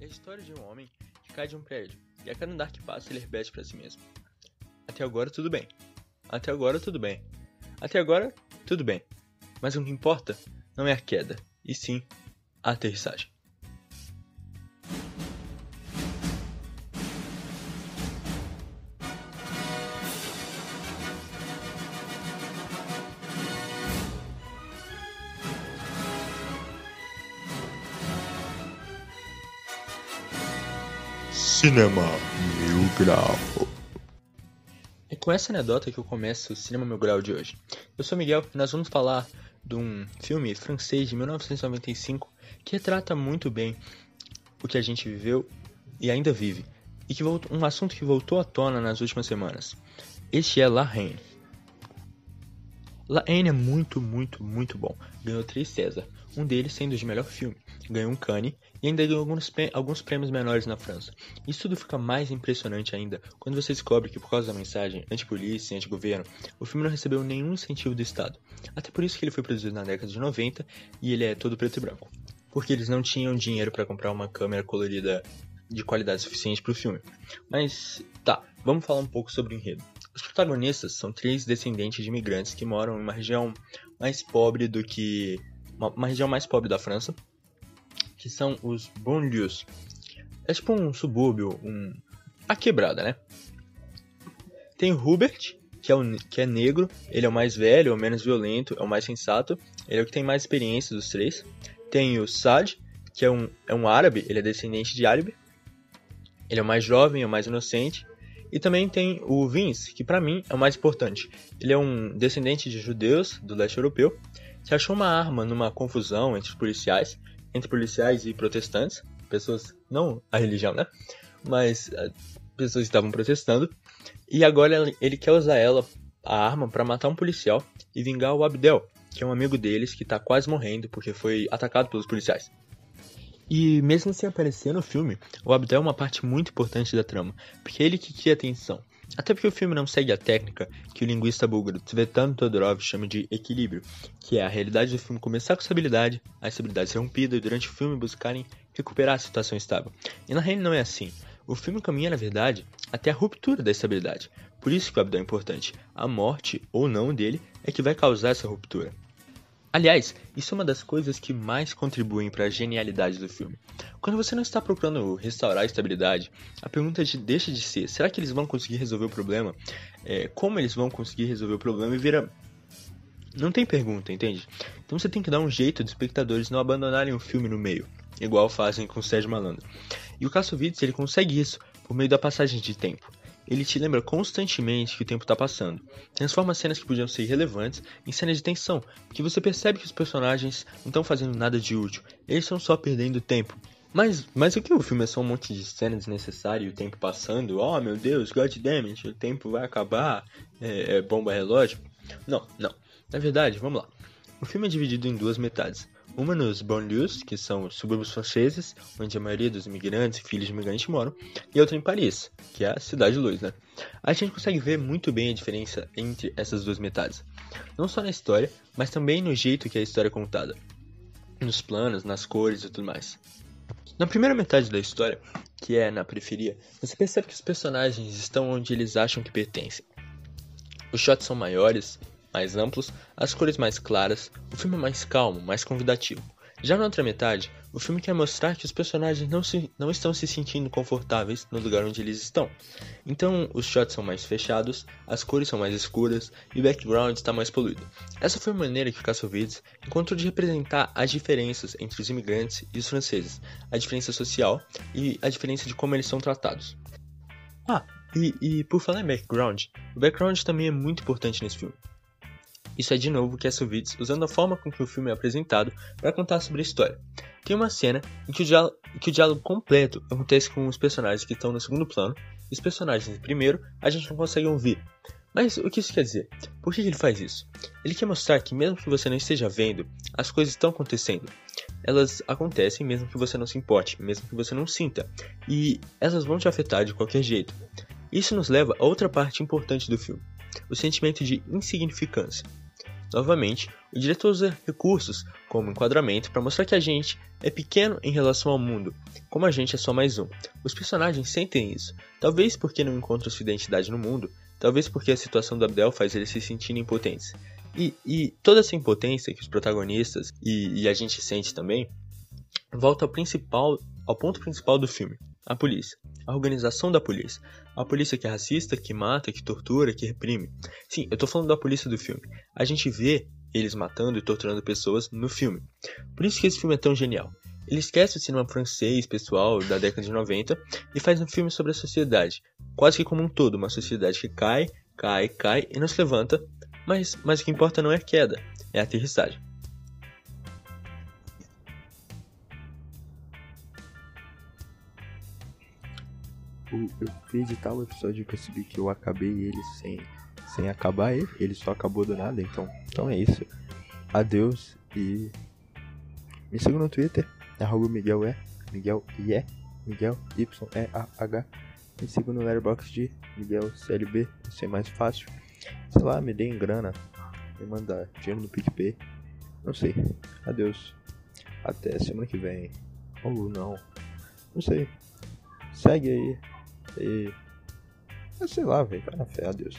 É a história de um homem que cai de um prédio e a cada andar que passa ele repete para si mesmo. Até agora tudo bem. Até agora tudo bem. Até agora tudo bem. Mas o que importa não é a queda, e sim a aterrissagem. Cinema Mil Grau. É com essa anedota que eu começo o Cinema Mil Grau de hoje. Eu sou Miguel e nós vamos falar de um filme francês de 1995 que retrata muito bem o que a gente viveu e ainda vive, e que voltou, um assunto que voltou à tona nas últimas semanas. Este é La Reine. La Haine é muito, muito, muito bom. Ganhou três César, um deles sendo de melhor filme. Ganhou um Cannes e ainda ganhou alguns, alguns prêmios menores na França. Isso tudo fica mais impressionante ainda quando você descobre que por causa da mensagem anti-polícia e anti-governo, o filme não recebeu nenhum incentivo do Estado. Até por isso que ele foi produzido na década de 90 e ele é todo preto e branco. Porque eles não tinham dinheiro para comprar uma câmera colorida de qualidade suficiente para o filme. Mas tá, vamos falar um pouco sobre o enredo. Os protagonistas são três descendentes de imigrantes que moram em uma região mais pobre do que. uma, uma região mais pobre da França, que são os banlieues. É tipo um subúrbio, um. a quebrada, né? Tem o Hubert, que é, o, que é negro, ele é o mais velho, é o menos violento, é o mais sensato, ele é o que tem mais experiência dos três. Tem o Sad, que é um, é um árabe, ele é descendente de árabe. Ele é o mais jovem, é o mais inocente. E também tem o Vince, que para mim é o mais importante. Ele é um descendente de judeus do leste europeu que achou uma arma numa confusão entre os policiais, entre policiais e protestantes, pessoas não a religião, né? Mas uh, pessoas estavam protestando. E agora ele quer usar ela a arma para matar um policial e vingar o Abdel, que é um amigo deles que tá quase morrendo porque foi atacado pelos policiais. E mesmo sem aparecer no filme, o Abdel é uma parte muito importante da trama, porque é ele que cria a tensão. Até porque o filme não segue a técnica que o linguista búlgaro Tsvetan Todorov chama de equilíbrio, que é a realidade do filme começar com estabilidade, a estabilidade ser rompida e durante o filme buscarem recuperar a situação estável. E na real não é assim. O filme caminha, na verdade, até a ruptura da estabilidade. Por isso que o Abdel é importante. A morte ou não dele é que vai causar essa ruptura. Aliás, isso é uma das coisas que mais contribuem para a genialidade do filme. Quando você não está procurando restaurar a estabilidade, a pergunta de, deixa de ser: será que eles vão conseguir resolver o problema? É, como eles vão conseguir resolver o problema? E vira. Não tem pergunta, entende? Então você tem que dar um jeito dos espectadores não abandonarem o filme no meio, igual fazem com o Sérgio Malandro. E o Kassovitz ele consegue isso por meio da passagem de tempo ele te lembra constantemente que o tempo está passando. Transforma cenas que podiam ser irrelevantes em cenas de tensão, porque você percebe que os personagens não estão fazendo nada de útil, eles estão só perdendo tempo. Mas, mas o que o filme é só um monte de cenas desnecessárias e o tempo passando? Oh meu Deus, god damn it, o tempo vai acabar, é, é bomba relógio? Não, não. Na verdade, vamos lá. O filme é dividido em duas metades. Uma nos banlieues, que são os subúrbios franceses, onde a maioria dos imigrantes e filhos de imigrantes moram, e outra em Paris, que é a cidade luz, né? A gente consegue ver muito bem a diferença entre essas duas metades. Não só na história, mas também no jeito que a história é contada. Nos planos, nas cores e tudo mais. Na primeira metade da história, que é na periferia, você percebe que os personagens estão onde eles acham que pertencem. Os shots são maiores, mais amplos, as cores mais claras, o filme é mais calmo, mais convidativo. Já na outra metade, o filme quer mostrar que os personagens não, se, não estão se sentindo confortáveis no lugar onde eles estão. Então, os shots são mais fechados, as cores são mais escuras e o background está mais poluído. Essa foi a maneira que Kassovitz encontrou de representar as diferenças entre os imigrantes e os franceses, a diferença social e a diferença de como eles são tratados. Ah, e, e por falar em background, o background também é muito importante nesse filme. Isso é de novo Kassovitz usando a forma com que o filme é apresentado para contar sobre a história. Tem uma cena em que o, diálogo, que o diálogo completo acontece com os personagens que estão no segundo plano, e os personagens em primeiro a gente não consegue ouvir. Mas o que isso quer dizer? Por que ele faz isso? Ele quer mostrar que mesmo que você não esteja vendo, as coisas estão acontecendo. Elas acontecem mesmo que você não se importe, mesmo que você não sinta, e elas vão te afetar de qualquer jeito. Isso nos leva a outra parte importante do filme, o sentimento de insignificância. Novamente, o diretor usa recursos como enquadramento para mostrar que a gente é pequeno em relação ao mundo, como a gente é só mais um. Os personagens sentem isso, talvez porque não encontram sua identidade no mundo, talvez porque a situação do Abdel faz eles se sentirem impotentes. E, e toda essa impotência que os protagonistas e, e a gente sente também volta ao principal, ao ponto principal do filme, a polícia. A organização da polícia. A polícia que é racista, que mata, que tortura, que reprime. Sim, eu tô falando da polícia do filme. A gente vê eles matando e torturando pessoas no filme. Por isso que esse filme é tão genial. Ele esquece o cinema francês pessoal da década de 90 e faz um filme sobre a sociedade, quase que como um todo, uma sociedade que cai, cai, cai e não se levanta, mas, mas o que importa não é a queda, é a aterrissagem. Eu fui editar o episódio e percebi que eu acabei ele sem, sem acabar ele. Ele só acabou do nada, então, então é isso. Adeus e me siga no Twitter, arroba Miguel E, Miguel IE, Miguel Y E A H. Me siga no Letterboxd de Miguel CLB, vai ser mais fácil. Sei lá, me deem grana, me mandar dinheiro no PicPay. Não sei. Adeus. Até semana que vem. Ou não. Não sei. Segue aí. E. Sei lá, velho. Vai na fé. Adeus.